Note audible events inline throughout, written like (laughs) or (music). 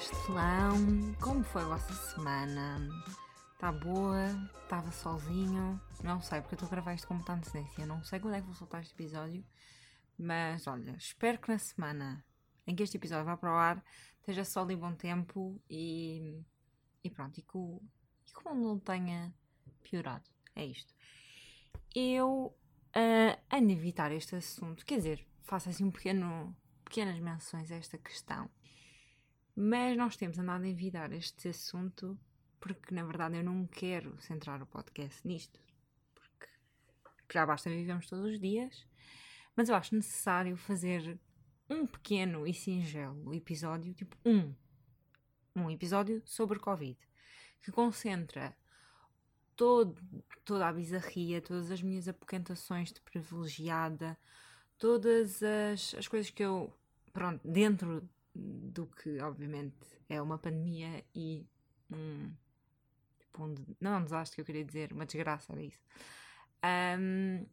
Castelão. Como foi a vossa semana? Está boa? Estava sozinho? Não sei, porque eu estou a gravar isto com muita antecedência. Não sei quando é que vou soltar este episódio. Mas, olha, espero que na semana em que este episódio vá para o ar esteja sol e bom tempo e, e pronto, e que, o, e que o mundo não tenha piorado. É isto. Eu uh, ando a evitar este assunto, quer dizer, faço assim um pequeno, pequenas menções a esta questão, mas nós temos andado a evitar este assunto porque na verdade eu não quero centrar o podcast nisto, porque já basta vivemos todos os dias, mas eu acho necessário fazer um pequeno e singelo episódio, tipo um, um episódio sobre Covid, que concentra todo, toda a bizarria, todas as minhas apoquentações de privilegiada, todas as, as coisas que eu, pronto, dentro do que obviamente é uma pandemia e um, tipo um não é um desastre que eu queria dizer, uma desgraça era isso. Um,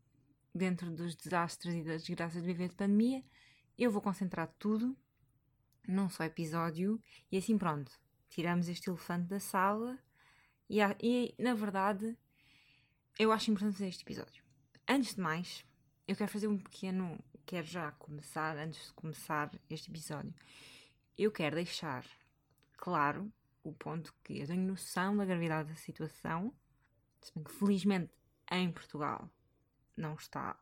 dentro dos desastres e das desgraças de viver de pandemia, eu vou concentrar tudo num só episódio e assim pronto, tiramos este elefante da sala e, e na verdade eu acho importante fazer este episódio. Antes de mais, eu quero fazer um pequeno. Quero já começar, antes de começar este episódio, eu quero deixar claro o ponto que eu tenho noção da gravidade da situação, se bem que felizmente em Portugal não está.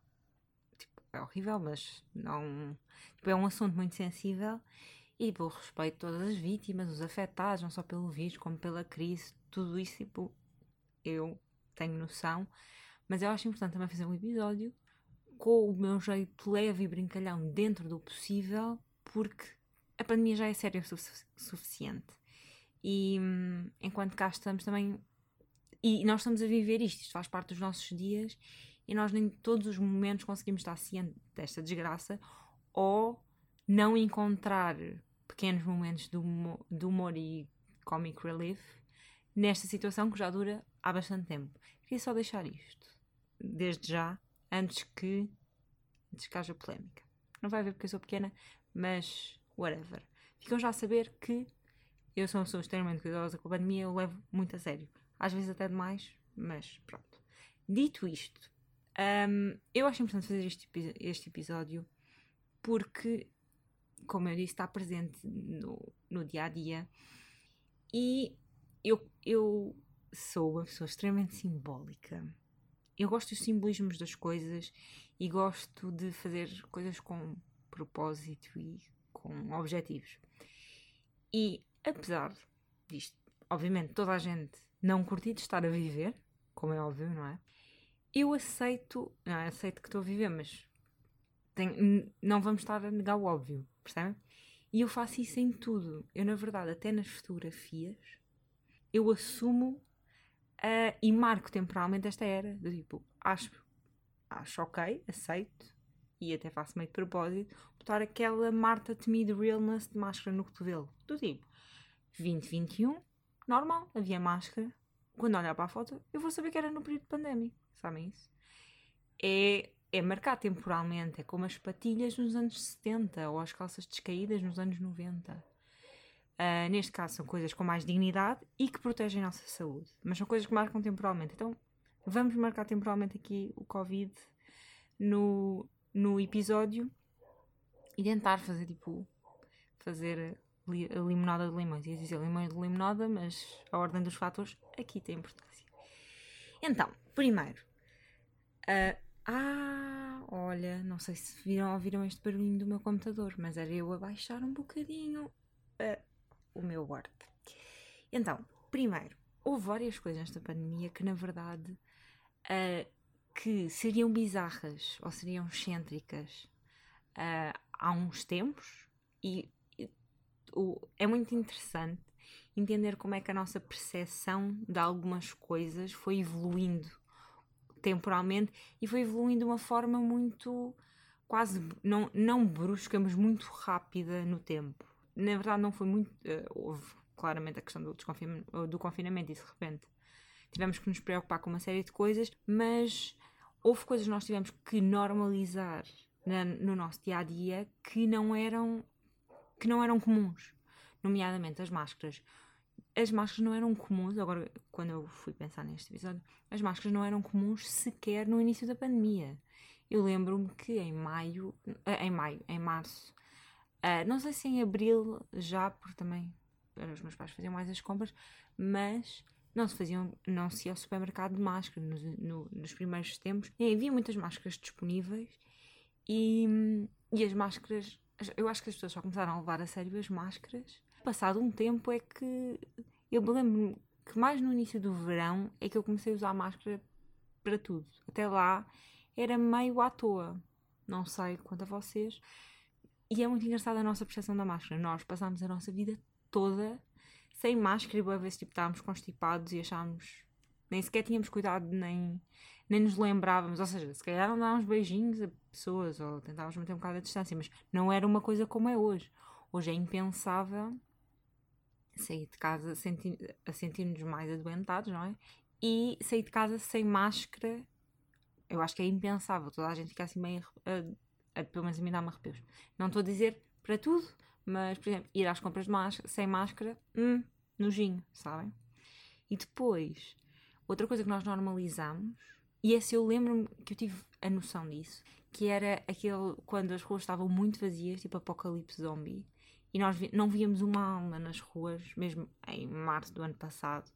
Tipo, é horrível, mas não. Tipo, é um assunto muito sensível e pelo respeito todas as vítimas, os afetados, não só pelo vírus, como pela crise, tudo isso, tipo, eu tenho noção, mas eu acho importante também fazer um episódio com o meu jeito leve e brincalhão dentro do possível, porque a pandemia já é séria o sufic suficiente. E hum, enquanto cá estamos também. E nós estamos a viver isto, isto faz parte dos nossos dias e nós nem todos os momentos conseguimos estar ciente desta desgraça ou não encontrar pequenos momentos de humor, de humor e comic relief nesta situação que já dura há bastante tempo. Queria só deixar isto, desde já, antes que, antes que haja polémica. Não vai haver porque eu sou pequena, mas whatever. Ficam já a saber que eu sou uma pessoa extremamente cuidadosa com a pandemia, eu levo muito a sério. Às vezes até demais, mas pronto. Dito isto, um, eu acho importante fazer este, este episódio porque, como eu disse, está presente no, no dia a dia e eu, eu sou uma pessoa extremamente simbólica. Eu gosto dos simbolismos das coisas e gosto de fazer coisas com propósito e com objetivos. E apesar disto, obviamente, toda a gente não curtir de estar a viver, como é óbvio, não é? Eu aceito, não, aceito que estou a viver, mas tenho, não vamos estar a negar o óbvio, percebem? E eu faço isso em tudo. Eu, na verdade, até nas fotografias, eu assumo uh, e marco temporalmente esta era. Do tipo, acho, acho ok, aceito, e até faço meio de propósito, botar aquela Marta Temi de Realness de máscara no cotovelo. Do tipo, 2021, normal, havia máscara. Quando olhar para a foto, eu vou saber que era no período pandémico. Sabem isso? É, é marcar temporalmente. É como as patilhas nos anos 70 ou as calças descaídas nos anos 90. Uh, neste caso, são coisas com mais dignidade e que protegem a nossa saúde. Mas são coisas que marcam temporalmente. Então, vamos marcar temporalmente aqui o Covid no, no episódio e tentar fazer tipo. Fazer a limonada de limões. Ia dizer limões de limonada, mas a ordem dos fatores aqui tem importância. Então, primeiro. Uh, ah, olha, não sei se viram ouviram este barulhinho do meu computador, mas era eu a baixar um bocadinho uh, o meu Word. Então, primeiro, houve várias coisas nesta pandemia que, na verdade, uh, que seriam bizarras ou seriam excêntricas há uns tempos e o, é muito interessante entender como é que a nossa percepção de algumas coisas foi evoluindo temporalmente e foi evoluindo de uma forma muito quase não, não brusca, mas muito rápida no tempo. Na verdade, não foi muito. Uh, houve claramente a questão do, do confinamento e de repente tivemos que nos preocupar com uma série de coisas, mas houve coisas que nós tivemos que normalizar na, no nosso dia a dia que não eram que não eram comuns, nomeadamente as máscaras. As máscaras não eram comuns, agora quando eu fui pensar neste episódio, as máscaras não eram comuns sequer no início da pandemia. Eu lembro-me que em maio, eh, em maio, em março, uh, não sei se em abril já, porque também os meus pais faziam mais as compras, mas não se faziam, não se ia ao supermercado de máscara no, no, nos primeiros tempos. E havia muitas máscaras disponíveis e, e as máscaras, eu acho que as pessoas só começaram a levar a sério as máscaras. Passado um tempo é que eu me lembro que mais no início do verão é que eu comecei a usar máscara para tudo. Até lá era meio à toa. Não sei quanto a vocês. E é muito engraçada a nossa percepção da máscara. Nós passámos a nossa vida toda sem máscara e boa vez tipo, estávamos constipados e achámos. Nem sequer tínhamos cuidado, nem, nem nos lembrávamos. Ou seja, se calhar não dávamos beijinhos a pessoas ou tentávamos manter um bocado a distância, mas não era uma coisa como é hoje. Hoje é impensável sair de casa a sentir-nos mais adoentados, não é? E sair de casa sem máscara, eu acho que é impensável. Toda a gente fica assim meio. A, a, pelo menos a mim dá-me arrepios. Não estou a dizer para tudo, mas, por exemplo, ir às compras máscara, sem máscara, hum, nojinho, sabem? E depois, outra coisa que nós normalizamos, e esse eu lembro-me que eu tive a noção disso, que era aquele quando as ruas estavam muito vazias, tipo apocalipse zombie, e nós não víamos uma alma nas ruas, mesmo em março do ano passado.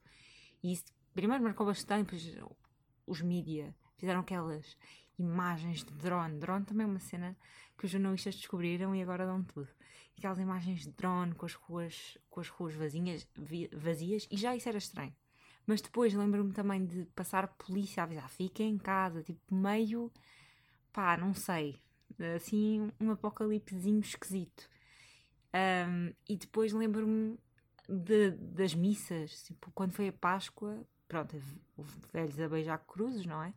E isso primeiro marcou bastante, pois os mídia fizeram aquelas imagens de drone. Drone também é uma cena que os jornalistas descobriram e agora dão tudo aquelas imagens de drone com as ruas, com as ruas vazias, vazias e já isso era estranho. Mas depois lembro-me também de passar a polícia a avisar, fica em casa, tipo meio, pá, não sei, assim um apocalipsezinho esquisito. Um, e depois lembro-me de, das missas, tipo, quando foi a Páscoa, pronto, houve velhos a beijar cruzes, não é?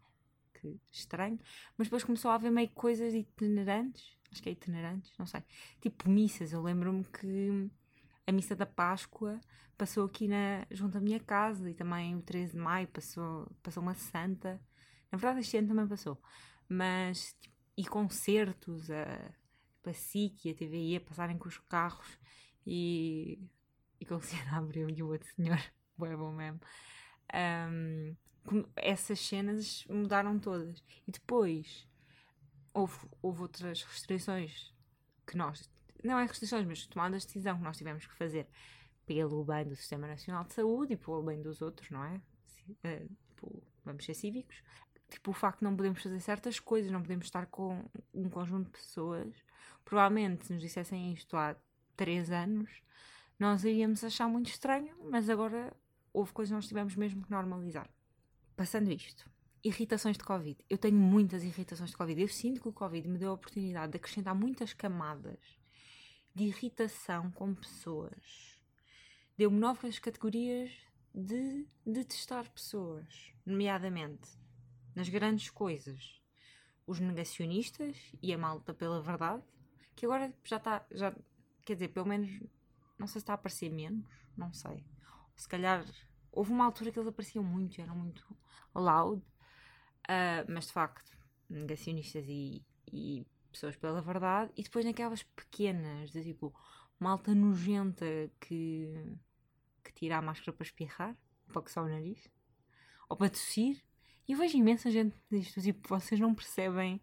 Que estranho. Mas depois começou a haver meio coisas itinerantes acho que é itinerantes, não sei. Tipo missas, eu lembro-me que a missa da Páscoa passou aqui na, junto à minha casa e também o 13 de maio passou, passou uma santa. Na verdade, este ano também passou. Mas, tipo, e concertos, a, a SIC e a TVI a passarem com os carros e, e com o Luciano Abreu e o outro senhor, (laughs) bom mesmo. Um, essas cenas mudaram todas. E depois houve, houve outras restrições que nós, não é restrições, mas tomadas de decisão que nós tivemos que fazer pelo bem do Sistema Nacional de Saúde e pelo bem dos outros, não é? Tipo, vamos ser cívicos. Tipo, o facto de não podemos fazer certas coisas, não podemos estar com um conjunto de pessoas. Provavelmente, se nos dissessem isto há três anos, nós iríamos achar muito estranho, mas agora houve coisas que nós tivemos mesmo que normalizar. Passando isto, Irritações de Covid. Eu tenho muitas irritações de Covid. Eu sinto que o Covid me deu a oportunidade de acrescentar muitas camadas de irritação com pessoas. Deu-me novas categorias de detestar pessoas, nomeadamente nas grandes coisas. Os negacionistas e a malta pela verdade, que agora já está, já, quer dizer, pelo menos, não sei se está a aparecer menos, não sei. Se calhar, houve uma altura que eles apareciam muito, eram muito loud, Uh, mas de facto, negacionistas e, e, pessoas pela verdade, e depois naquelas pequenas, de tipo, malta nojenta que, que tira a máscara para espirrar, para coçar o nariz, ou para tossir. E eu vejo imensa gente disto, tipo, vocês não percebem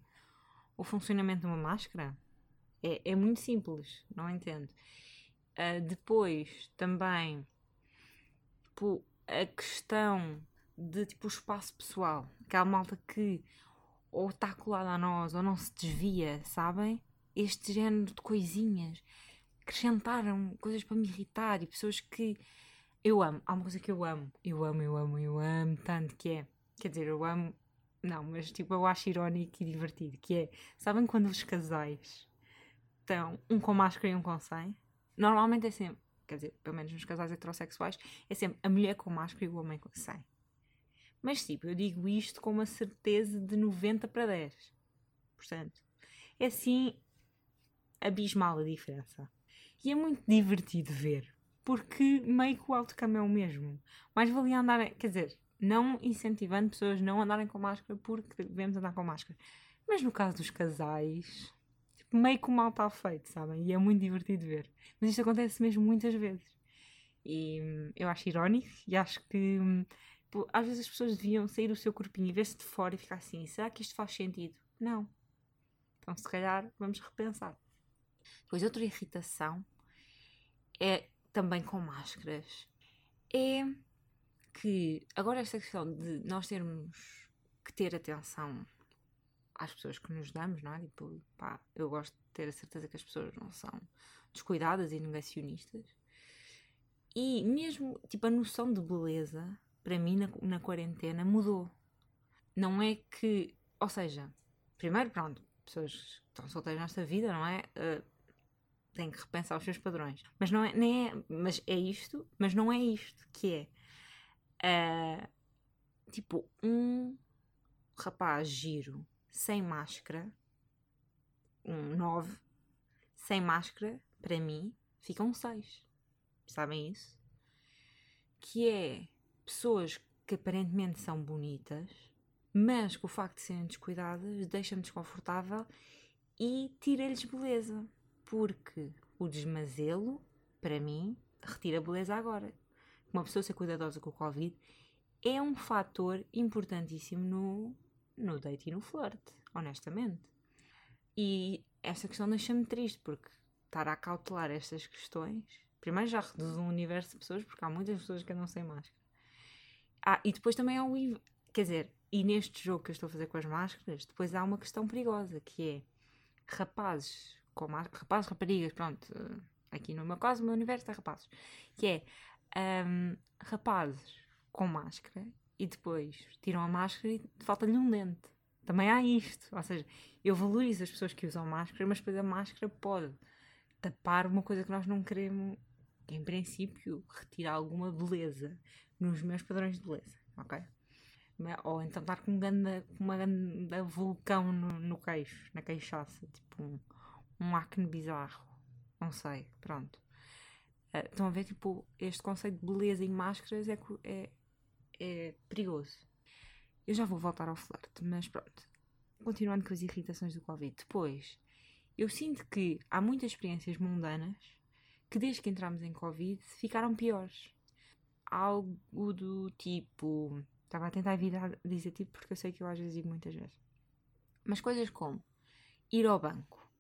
o funcionamento de uma máscara? É, é muito simples, não entendo. Uh, depois, também, tipo, a questão de tipo espaço pessoal. Aquela malta que ou está colada a nós ou não se desvia, sabem? Este género de coisinhas acrescentaram coisas para me irritar e pessoas que eu amo. Há uma coisa que eu amo, eu amo, eu amo, eu amo tanto que é. Quer dizer, eu amo, não, mas tipo, eu acho irónico e divertido. Que é, sabem quando os casais estão um com máscara e um com sem? Normalmente é sempre, quer dizer, pelo menos nos casais heterossexuais, é sempre a mulher com máscara e o homem com sem. Mas tipo, eu digo isto com uma certeza de 90 para 10. Portanto, é assim abismal a diferença. E é muito divertido ver porque meio que o outcome é o mesmo. Mais valia andar, quer dizer, não incentivando pessoas a não andarem com máscara porque devemos andar com máscara. Mas no caso dos casais, tipo, meio que o mal está feito, sabem? E é muito divertido ver. Mas isto acontece mesmo muitas vezes. E hum, eu acho irónico e acho que hum, às vezes as pessoas deviam sair do seu corpinho e ver-se de fora e ficar assim: será que isto faz sentido? Não. Então, se calhar, vamos repensar. Depois, outra irritação é também com máscaras. É que agora esta questão de nós termos que ter atenção às pessoas que nos damos, não é? Tipo, pá, eu gosto de ter a certeza que as pessoas não são descuidadas e negacionistas. E mesmo, tipo, a noção de beleza, para mim, na, na quarentena, mudou. Não é que, ou seja, primeiro, pronto, pessoas que estão solteiras nesta vida, não é? Uh, têm que repensar os seus padrões. Mas não é, nem é, mas é isto, mas não é isto que é. Uh, tipo, um rapaz giro, sem máscara, um 9, sem máscara, para mim, fica um 6. Sabem isso? Que é pessoas que aparentemente são bonitas, mas que o facto de serem descuidadas deixa-me desconfortável e tira-lhes beleza. Porque o desmazelo, para mim, retira beleza agora. Uma pessoa ser cuidadosa com o Covid é um fator importantíssimo no, no date e no flerte, honestamente. E esta questão deixa-me triste, porque estar a cautelar estas questões, primeiro já reduz um universo de pessoas, porque há muitas pessoas que andam sem máscara. Ah, e depois também há o. Quer dizer, e neste jogo que eu estou a fazer com as máscaras, depois há uma questão perigosa, que é rapazes com máscara, rapazes, raparigas, pronto, aqui no meu caso, o meu universo é rapazes, que é um, rapazes com máscara e depois tiram a máscara e falta-lhe um dente. Também há isto, ou seja, eu valorizo as pessoas que usam máscara, mas depois a máscara pode tapar uma coisa que nós não queremos, que em princípio retira alguma beleza nos meus padrões de beleza, ok? Ou então estar com, um ganda, uma grande vulcão no, no queixo, na queixaça, tipo um, um acne bizarro. Não sei, pronto. Uh, estão a ver, tipo, este conceito de beleza em máscaras é, é, é perigoso. Eu já vou voltar ao flerte, mas pronto. Continuando com as irritações do Covid. Depois, eu sinto que há muitas experiências mundanas que desde que entramos em Covid ficaram piores. Algo do tipo Estava a tentar evitar dizer tipo porque eu sei que eu às vezes digo muitas vezes. Mas coisas como ir ao banco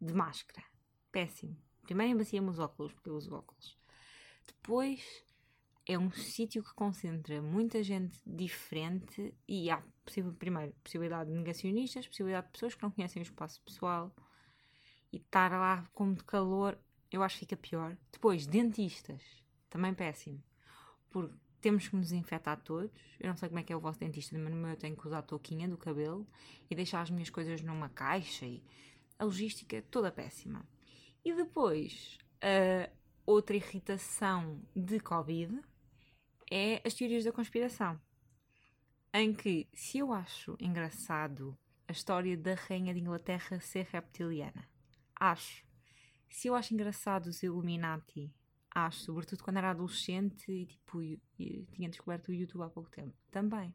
de máscara, péssimo. Primeiro embacia-me os óculos, porque eu uso óculos. Depois é um sítio que concentra muita gente diferente e há, primeiro, possibilidade de negacionistas, possibilidade de pessoas que não conhecem o espaço pessoal e estar lá com muito calor, eu acho que fica pior. Depois, dentistas, também péssimo. Porque temos que nos infectar todos. Eu não sei como é que é o vosso dentista, mas no meu eu tenho que usar a touquinha do cabelo e deixar as minhas coisas numa caixa e a logística é toda péssima. E depois, uh, outra irritação de Covid é as teorias da conspiração. Em que, se eu acho engraçado a história da Rainha de Inglaterra ser reptiliana, acho. Se eu acho engraçado os Illuminati Acho, sobretudo quando era adolescente e, tipo, tinha descoberto o YouTube há pouco tempo. Também.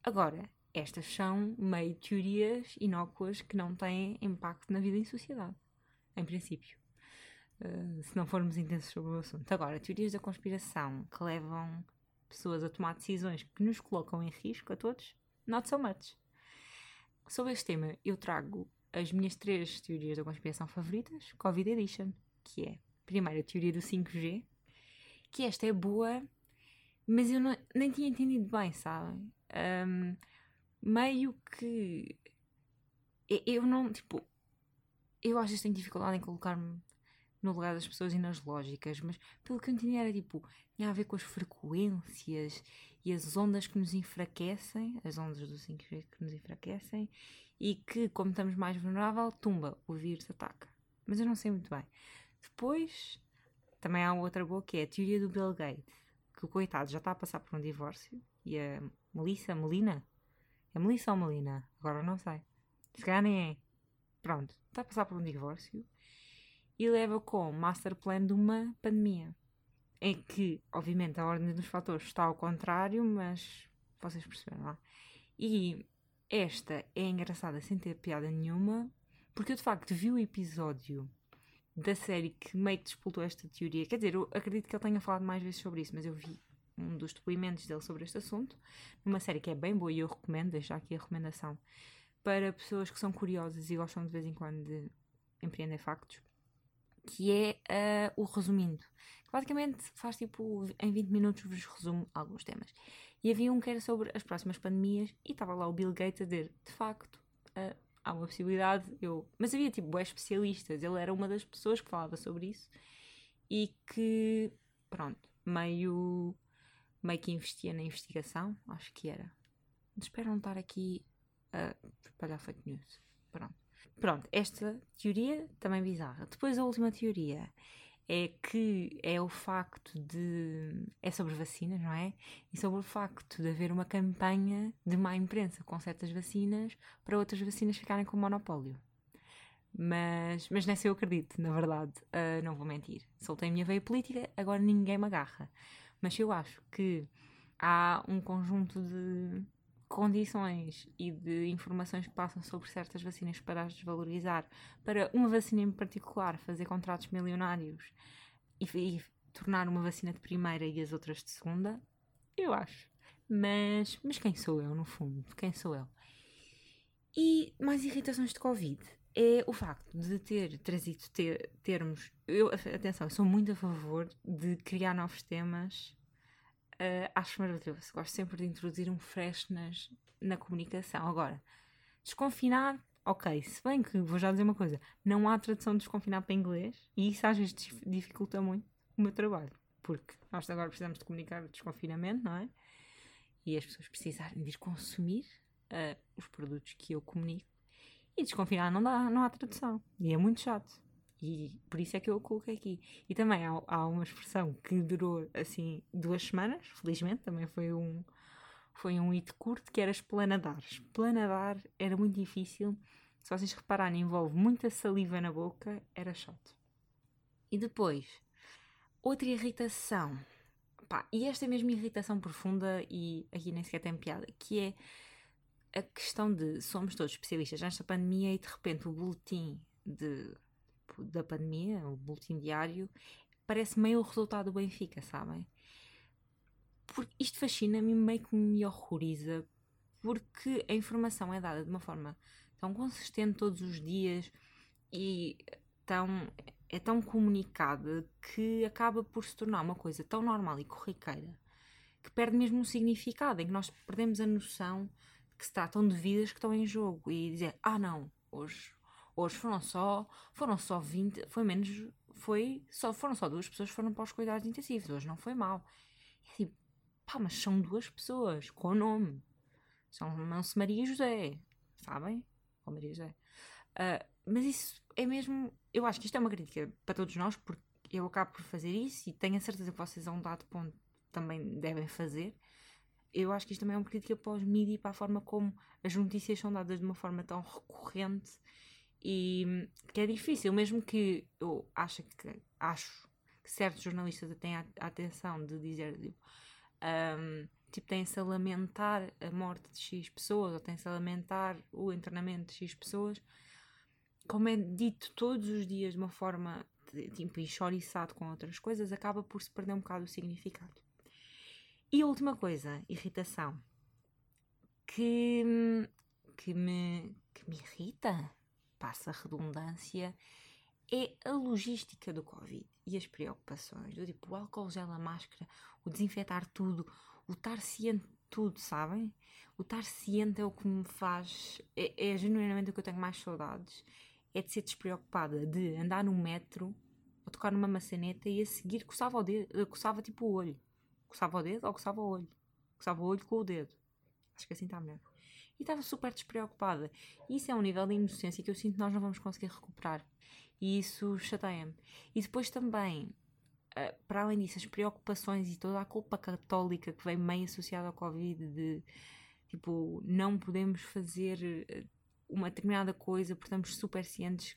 Agora, estas são meio teorias inócuas que não têm impacto na vida em sociedade. Em princípio. Uh, se não formos intensos sobre o assunto. Agora, teorias da conspiração que levam pessoas a tomar decisões que nos colocam em risco a todos, not so much. Sobre este tema, eu trago as minhas três teorias da conspiração favoritas, Covid Edition, que é primeiro, a teoria do 5G, que esta é boa, mas eu não, nem tinha entendido bem, sabem? Um, meio que. Eu não, tipo. Eu às vezes tenho dificuldade em colocar-me no lugar das pessoas e nas lógicas, mas pelo que eu entendi era tipo. tinha a ver com as frequências e as ondas que nos enfraquecem, as ondas do 5G que nos enfraquecem, e que, como estamos mais vulnerável, tumba, o vírus ataca. Mas eu não sei muito bem. Depois, também há outra boa que é a teoria do Bill Gates, que o coitado já está a passar por um divórcio e a Melissa, Melina? É Melissa ou Melina? Agora não sei. Se calhar nem é. Pronto, está a passar por um divórcio e leva com master plan de uma pandemia. é que, obviamente, a ordem dos fatores está ao contrário, mas vocês perceberam lá. E esta é engraçada sem ter piada nenhuma, porque eu de facto vi o episódio da série que meio que disputou esta teoria. Quer dizer, eu acredito que ele tenha falado mais vezes sobre isso, mas eu vi um dos depoimentos dele sobre este assunto, numa série que é bem boa e eu recomendo, deixar aqui a recomendação para pessoas que são curiosas e gostam de vez em quando de empreender factos, que é uh, o Resumindo. Basicamente faz tipo, em 20 minutos vos resumo alguns temas. E havia um que era sobre as próximas pandemias e estava lá o Bill Gates a dizer, de facto, uh, há uma possibilidade, eu... Mas havia tipo boas especialistas, ele era uma das pessoas que falava sobre isso e que, pronto, meio meio que investia na investigação, acho que era. Espero não estar aqui a espalhar fake news. Pronto. Pronto, esta teoria também bizarra. Depois a última teoria é que é o facto de. é sobre vacinas, não é? E sobre o facto de haver uma campanha de má imprensa com certas vacinas para outras vacinas ficarem com monopólio. Mas, mas nessa eu acredito, na verdade, uh, não vou mentir. Soltei a minha veia política, agora ninguém me agarra. Mas eu acho que há um conjunto de condições e de informações que passam sobre certas vacinas para as desvalorizar, para uma vacina em particular fazer contratos milionários e, e tornar uma vacina de primeira e as outras de segunda, eu acho. Mas, mas quem sou eu, no fundo? Quem sou eu? E mais irritações de Covid é o facto de ter trazido ter, termos. Eu, atenção, eu sou muito a favor de criar novos temas uh, acho maravilhoso. Gosto sempre de introduzir um freshness na comunicação. Agora, desconfinar, ok. Se bem que, vou já dizer uma coisa, não há tradução de desconfinar para inglês e isso às vezes dificulta muito o meu trabalho. Porque nós agora precisamos de comunicar o desconfinamento, não é? E as pessoas precisarem de ir consumir uh, os produtos que eu comunico. E desconfinar não dá, não há tradução. E é muito chato. E por isso é que eu o coloquei aqui. E também há, há uma expressão que durou assim duas semanas, felizmente, também foi um, foi um hit curto, que era esplanadar. Esplanadar era muito difícil. Se vocês repararem, envolve muita saliva na boca, era chato. E depois, outra irritação. Pá, e esta é mesmo irritação profunda, e aqui nem sequer tem piada, que é a questão de somos todos especialistas nesta pandemia e de repente o boletim de da pandemia, o boletim diário, parece meio o resultado do Benfica, sabem? Porque isto fascina-me meio que me horroriza, porque a informação é dada de uma forma tão consistente todos os dias e tão, é tão comunicada que acaba por se tornar uma coisa tão normal e corriqueira que perde mesmo o significado, em que nós perdemos a noção de que se tratam de vidas que estão em jogo e dizer, ah não, hoje Hoje foram só, foram só 20, foi menos, foi, só, foram só duas pessoas que foram para os cuidados intensivos. Hoje não foi mal. E tipo, pá, mas são duas pessoas com nome. Chamam-se Maria José, sabem? Ou Maria José. Uh, mas isso é mesmo, eu acho que isto é uma crítica para todos nós, porque eu acabo por fazer isso e tenho a certeza que vocês a um dado ponto também devem fazer. Eu acho que isto também é uma crítica para os mídias e para a forma como as notícias são dadas de uma forma tão recorrente e que é difícil, mesmo que eu acho que, acho que certos jornalistas têm a, atenção de dizer tipo, um, tipo têm-se a lamentar a morte de X pessoas ou têm-se a lamentar o internamento de X pessoas, como é dito todos os dias de uma forma tipo enxoriçado com outras coisas, acaba por se perder um bocado o significado. E a última coisa, irritação, que, que, me, que me irrita, passa a redundância, é a logística do Covid e as preocupações, do tipo o álcool gel, a máscara, o desinfetar tudo, o estar ciente de tudo, sabem? O estar ciente é o que me faz, é, é genuinamente o que eu tenho mais saudades, é de ser despreocupada, de andar no metro, ou tocar numa maçaneta e a seguir coçava o dedo, coçava tipo o olho. Coçava o dedo ou coçava o olho. Coçava o olho com o dedo. Acho que assim está melhor e estava super despreocupada. Isso é um nível de inocência que eu sinto que nós não vamos conseguir recuperar. E isso chateia-me. E depois também, uh, para além disso, as preocupações e toda a culpa católica que vem meio associada ao Covid, de tipo, não podemos fazer eh, uma determinada coisa porque estamos super cientes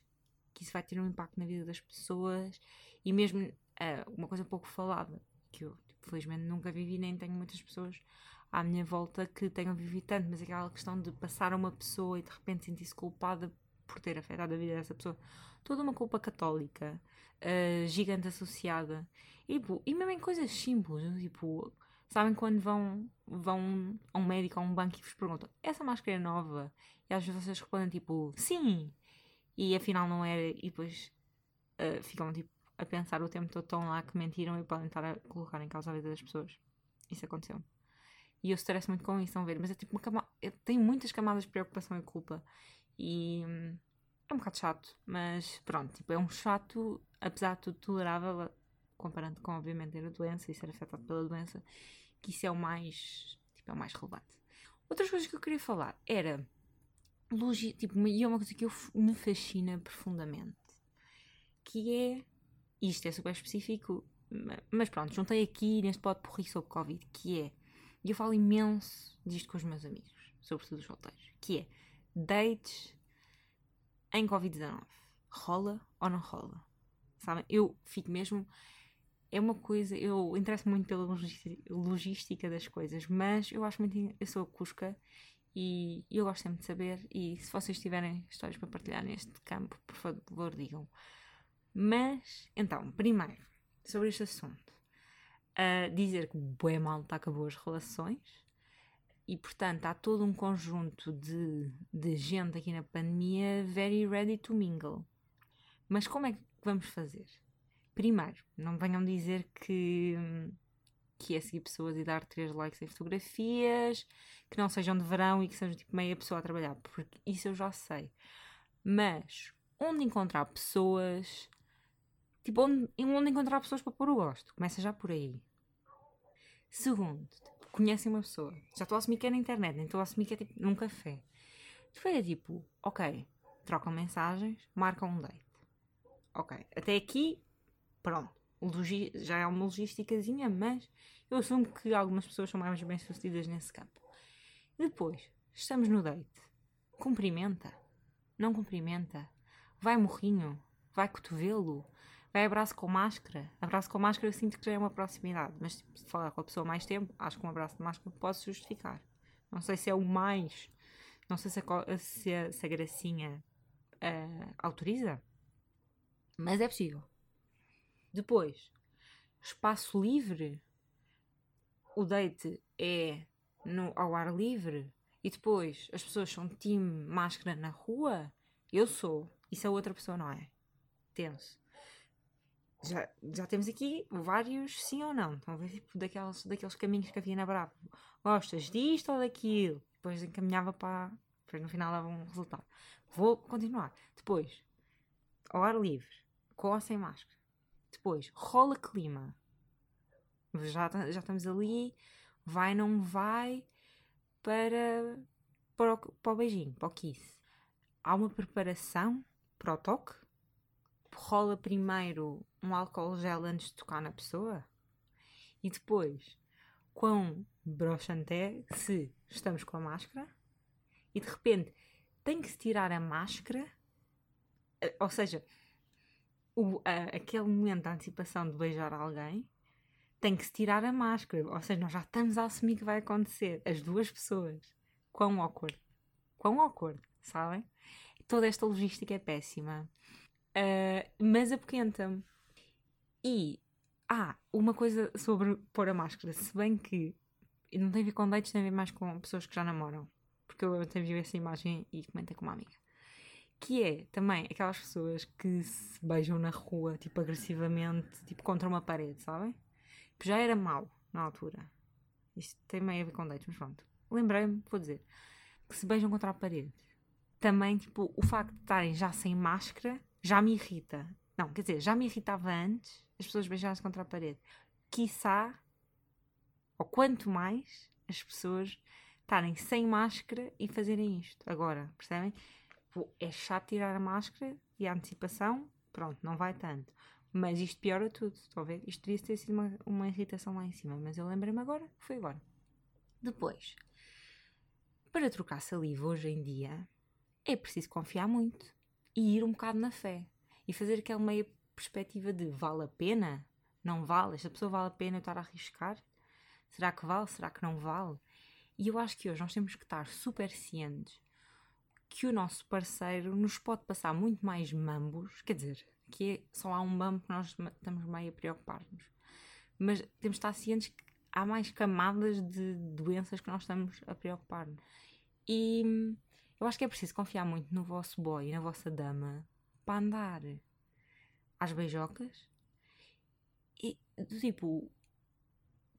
que isso vai ter um impacto na vida das pessoas. E mesmo uh, uma coisa pouco falada que eu, tipo, felizmente, nunca vivi, nem tenho muitas pessoas à minha volta que tenham vivido tanto, mas aquela questão de passar a uma pessoa e de repente sentir-se culpada por ter afetado a vida dessa pessoa, toda uma culpa católica, uh, gigante associada, e, tipo, e mesmo em coisas simples, tipo, sabem quando vão, vão a um médico ou a um banco e vos perguntam, essa máscara é nova? E às vezes vocês respondem tipo, sim, e afinal não era, e depois uh, ficam tipo a pensar o tempo todo tão lá que mentiram e podem estar a colocar em causa a vida das pessoas. Isso aconteceu. E eu estresso muito com isso, estão a ver? Mas é tipo uma camada. Tem muitas camadas de preocupação e culpa. E hum, é um bocado chato. Mas pronto, tipo, é um chato, apesar de tudo tolerável, comparando com, obviamente, ter a doença e ser afetado pela doença, que isso é o mais. Tipo, é o mais relevante. Outras coisas que eu queria falar era. Logi, tipo, e é uma coisa que eu, me fascina profundamente. Que é. Isto é super específico, mas pronto, juntei aqui neste pod porri sobre Covid, que é e eu falo imenso disto com os meus amigos, sobretudo os solteiros, que é dates em Covid-19. Rola ou não rola? Sabem? Eu fico mesmo. É uma coisa. Eu interesso muito pela logística das coisas, mas eu acho muito. Eu sou a Cusca e eu gosto sempre de saber. E se vocês tiverem histórias para partilhar neste campo, por favor, digam. Mas, então, primeiro, sobre este assunto a dizer que bué malta acabou as relações e portanto há todo um conjunto de, de gente aqui na pandemia very ready to mingle. Mas como é que vamos fazer? Primeiro, não venham dizer que, que é seguir pessoas e dar 3 likes em fotografias, que não sejam de verão e que sejam tipo meia pessoa a trabalhar, porque isso eu já sei. Mas onde encontrar pessoas Tipo, onde, onde encontrar pessoas para pôr o gosto. Começa já por aí. Segundo, conhecem uma pessoa. Já estou a assumir que é na internet, nem estou a assumir que é tipo num café. Depois é tipo, ok, trocam mensagens, marcam um date. Ok, até aqui, pronto. Logi já é uma logísticazinha, mas eu assumo que algumas pessoas são mais bem sucedidas nesse campo. Depois, estamos no date. Cumprimenta? Não cumprimenta? Vai morrinho? Vai cotovelo? Vai abraço com máscara. Abraço com máscara eu sinto que já é uma proximidade. Mas se falar com a pessoa mais tempo, acho que um abraço de máscara pode justificar. Não sei se é o mais. Não sei se a, se a, se a gracinha uh, autoriza. Mas é possível. Depois, espaço livre. O date é no, ao ar livre. E depois as pessoas são time máscara na rua. Eu sou. Isso a outra pessoa não é. Tenso já, já temos aqui vários sim ou não. Estão a ver tipo, daqueles, daqueles caminhos que havia na Brava. Gostas disto ou daquilo? Depois encaminhava para. Depois no final dava um resultado. Vou continuar. Depois, ao ar livre, com ou sem máscara. Depois, rola clima. Já, já estamos ali. Vai, não vai. Para, para, o, para o beijinho, para o kiss. Há uma preparação para o toque rola primeiro um álcool gel antes de tocar na pessoa? E depois, quão broxante é se estamos com a máscara e de repente tem que se tirar a máscara? Eh, ou seja, o, a, aquele momento da antecipação de beijar alguém tem que se tirar a máscara. Ou seja, nós já estamos a assumir que vai acontecer. As duas pessoas. Quão awkward. Quão awkward, sabem? Toda esta logística é péssima. Uh, mas apoquenta-me. E, ah, uma coisa sobre pôr a máscara, se bem que não tem a ver com dates, tem a ver mais com pessoas que já namoram. Porque eu até vi essa imagem e comentei com uma amiga. Que é também aquelas pessoas que se beijam na rua, tipo agressivamente, tipo contra uma parede, sabem? Já era mau na altura. Isto tem meio a ver com dates, mas pronto. Lembrei-me, vou dizer, que se beijam contra a parede. Também, tipo, o facto de estarem já sem máscara já me irrita. Não, quer dizer, já me irritava antes as pessoas beijarem-se contra a parede. Quiçá, ou quanto mais, as pessoas estarem sem máscara e fazerem isto. Agora, percebem? É chato tirar a máscara e a antecipação, pronto, não vai tanto. Mas isto piora tudo, estão a ver? Isto devia ter sido uma, uma irritação lá em cima, mas eu lembrei-me agora, foi agora. Depois, para trocar saliva hoje em dia, é preciso confiar muito e ir um bocado na fé e fazer aquela meia perspectiva de vale a pena? Não vale? Esta pessoa vale a pena eu estar a arriscar? Será que vale? Será que não vale? E eu acho que hoje nós temos que estar super cientes que o nosso parceiro nos pode passar muito mais mambos, quer dizer, que é só há um mambo que nós estamos meio a preocupar-nos. Mas temos de estar cientes que há mais camadas de doenças que nós estamos a preocupar-nos. E eu acho que é preciso confiar muito no vosso boy e na vossa dama para andar às beijocas e do tipo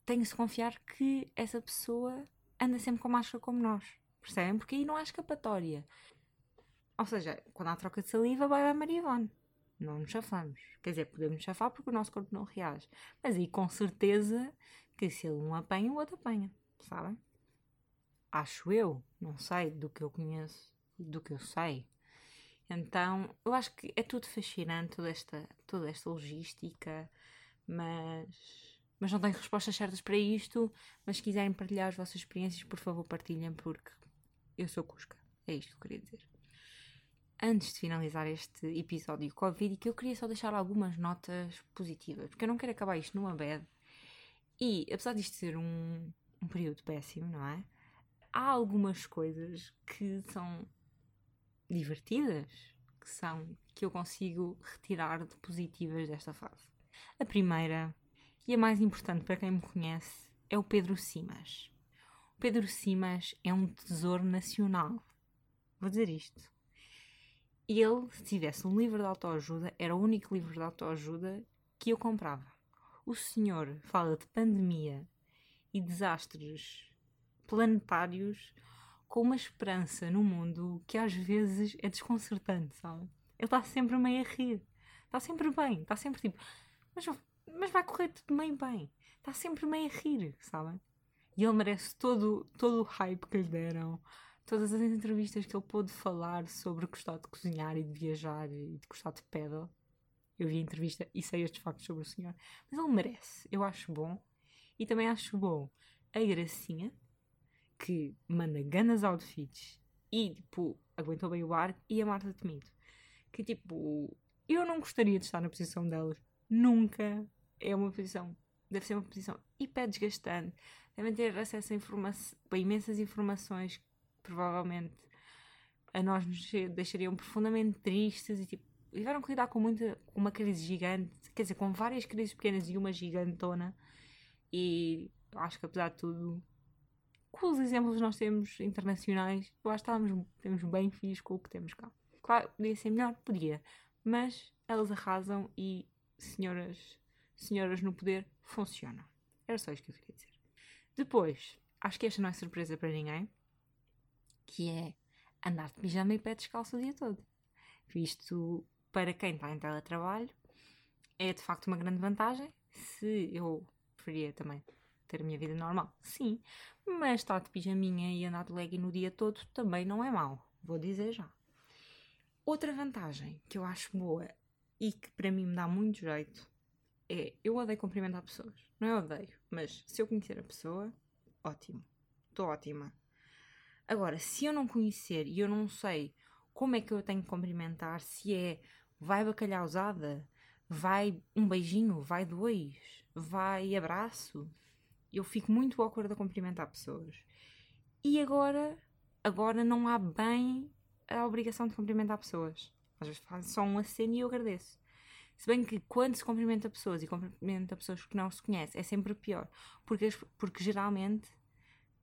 tem-se confiar que essa pessoa anda sempre com máscara como nós. Percebem? Porque aí não há escapatória. Ou seja, quando há troca de saliva, vai a Maria Ivone. Não nos chafamos. Quer dizer, podemos chafar porque o nosso corpo não reage. Mas aí com certeza que se ele um apanha, o outro apanha. Sabem? Acho eu. Não sei do que eu conheço, do que eu sei. Então, eu acho que é tudo fascinante, toda esta, toda esta logística, mas mas não tenho respostas certas para isto. Mas se quiserem partilhar as vossas experiências, por favor, partilhem, porque eu sou Cusca. É isto que eu queria dizer. Antes de finalizar este episódio Covid, que eu queria só deixar algumas notas positivas, porque eu não quero acabar isto numa bad. E, apesar disto ser um, um período péssimo, não é? Há algumas coisas que são divertidas, que são que eu consigo retirar de positivas desta fase. A primeira e a mais importante para quem me conhece é o Pedro Simas. O Pedro Simas é um tesouro nacional. Vou dizer isto. Ele, se tivesse um livro de autoajuda, era o único livro de autoajuda que eu comprava. O senhor fala de pandemia e desastres planetários com uma esperança no mundo que às vezes é desconcertante, sabe? Ele está sempre meio a rir. Está sempre bem. Está sempre tipo. Mas mas vai correr tudo meio bem. Está sempre meio a rir, sabem? E ele merece todo, todo o hype que lhe deram, todas as entrevistas que ele pôde falar sobre gostar de cozinhar e de viajar e de gostar de pedal. Eu vi a entrevista e sei estes factos sobre o senhor. Mas ele merece, eu acho bom. E também acho bom a Gracinha, que manda ganas outfits e, tipo, aguentou bem o ar, e a Marta Temido, que, tipo, eu não gostaria de estar na posição delas. Nunca, é uma posição, deve ser uma posição hiper desgastante. Devem ter acesso a, informa a imensas informações que provavelmente a nós nos deixariam profundamente tristes e tipo, tiveram que lidar com, muita, com uma crise gigante, quer dizer, com várias crises pequenas e uma gigantona. E acho que apesar de tudo, com os exemplos que nós temos internacionais, eu acho que estamos, bem fixe com o que temos cá. Claro, podia ser melhor, podia, mas elas arrasam e senhoras senhoras no poder funcionam. Era só isto que eu queria dizer. Depois, acho que esta não é surpresa para ninguém, que é andar de pijama e pé descalço o dia todo. Visto para quem está em teletrabalho, é de facto uma grande vantagem. Se eu preferia também ter a minha vida normal, sim, mas estar de pijaminha e andar de legging no dia todo também não é mau, vou dizer já. Outra vantagem que eu acho boa e que para mim me dá muito jeito é, eu odeio cumprimentar pessoas. Não é odeio, mas se eu conhecer a pessoa, ótimo. Estou ótima. Agora, se eu não conhecer e eu não sei como é que eu tenho que cumprimentar, se é vai bacalhau usada, vai um beijinho, vai dois, vai abraço, eu fico muito awkward a cumprimentar pessoas. E agora, agora não há bem a obrigação de cumprimentar pessoas. Às vezes fazem só um aceno e eu agradeço. Se bem que quando se cumprimenta pessoas e cumprimenta pessoas que não se conhece, é sempre pior. Porque, porque geralmente,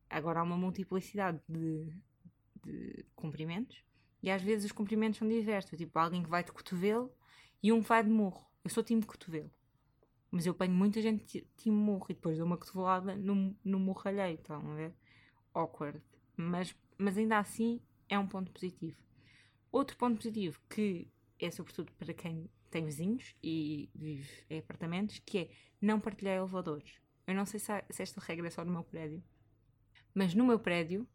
agora há uma multiplicidade de, de cumprimentos e às vezes os cumprimentos são diversos. Tipo, alguém que vai de cotovelo e um que vai de morro. Eu sou time de cotovelo. Mas eu apanho muita gente time morro e depois dou uma cotovelada no, no morro. Estão a ver? Awkward. Mas, mas ainda assim é um ponto positivo. Outro ponto positivo que é sobretudo para quem tem vizinhos e vive em apartamentos, que é não partilhar elevadores. Eu não sei se, há, se esta regra é só no meu prédio, mas no meu prédio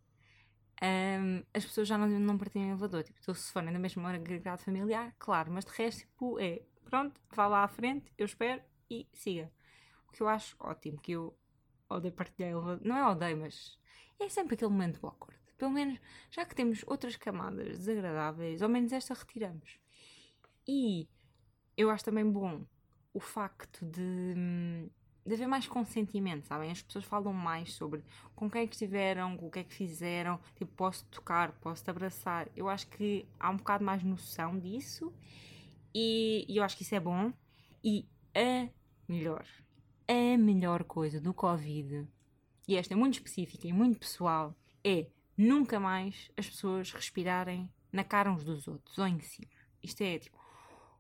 um, as pessoas já não, não partilham elevador. Tipo, então, se forem da mesma agregado familiar, claro, mas de resto, tipo, é pronto, vá lá à frente, eu espero e siga. O que eu acho ótimo, que eu odeio partilhar. Não é odeio, mas é sempre aquele momento awkward. Pelo menos, já que temos outras camadas desagradáveis, ao menos esta retiramos. E eu acho também bom o facto de, de haver mais consentimento, sabem? As pessoas falam mais sobre com quem é que estiveram, o que é que fizeram, tipo, posso tocar, posso te abraçar. Eu acho que há um bocado mais noção disso e, e eu acho que isso é bom. E a melhor, a melhor coisa do Covid, e esta é muito específica e muito pessoal, é nunca mais as pessoas respirarem na cara uns dos outros ou em cima. Isto é tipo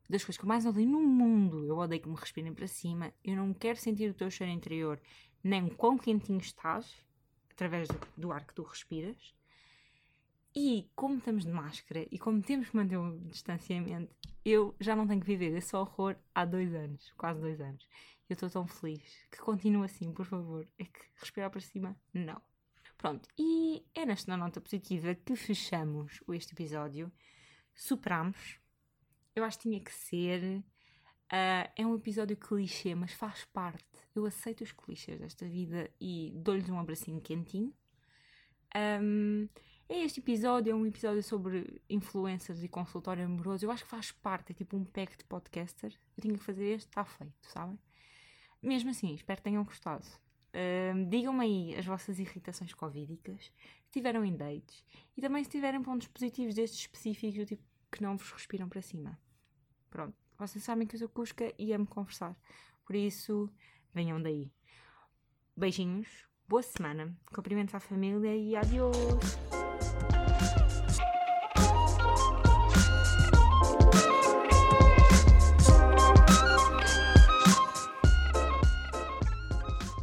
das coisas que eu mais odeio no mundo. Eu odeio que me respirem para cima. Eu não quero sentir o teu cheiro interior, nem quão quentinho estás, através do, do ar que tu respiras. E como estamos de máscara e como temos que manter o distanciamento, eu já não tenho que viver esse horror há dois anos, quase dois anos. Eu estou tão feliz que continue assim, por favor. É que respirar para cima, não. Pronto, e é nesta nota positiva que fechamos este episódio. Superamos. Eu acho que tinha que ser. Uh, é um episódio clichê, mas faz parte. Eu aceito os clichês desta vida e dou-lhes um abracinho quentinho. Um, este episódio, é um episódio sobre influencers e consultório amoroso. Eu acho que faz parte, é tipo um pack de podcaster. Eu tinha que fazer este, está feito, sabem? Mesmo assim, espero que tenham gostado. Digam-me aí as vossas irritações covídicas, se tiveram em dates e também se tiverem pontos positivos destes específicos, tipo que não vos respiram para cima. Pronto, vocês sabem que eu sou Cusca e amo conversar, por isso venham daí. Beijinhos, boa semana, cumprimentos à família e adiós!